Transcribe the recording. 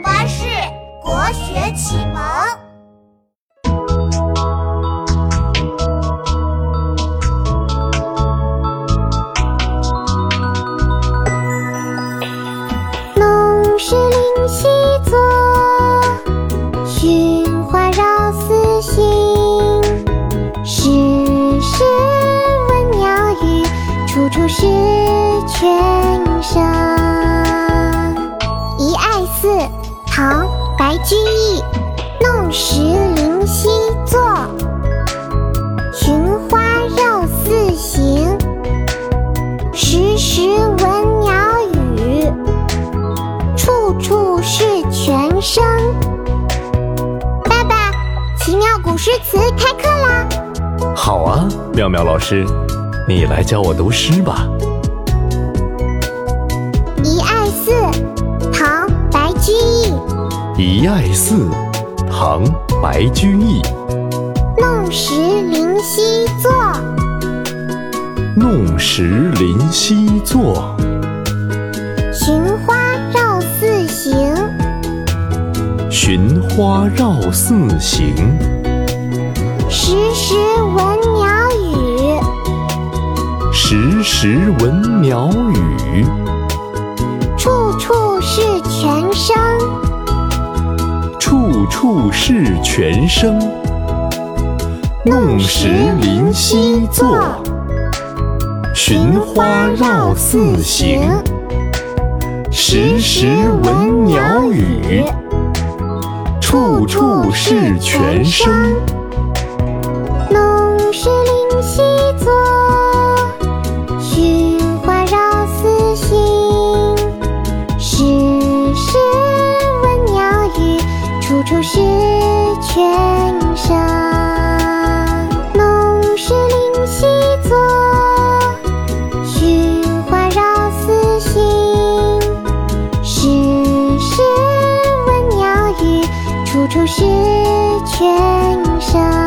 巴士国学启蒙。弄石临溪作，寻花绕寺行。时时闻鸟语，处处是泉声。爸爸，奇妙古诗词开课啦！好啊，妙妙老师，你来教我读诗吧。《遗爱寺》唐·白居易，《遗爱寺》唐·白居易，弄石临溪坐，弄石临溪作，寻花绕寺行。时时闻鸟语，时时闻鸟语，处处是泉声。处处是泉声。弄石临溪坐，寻花绕寺行。时时闻鸟语，处处是泉声。不，是全。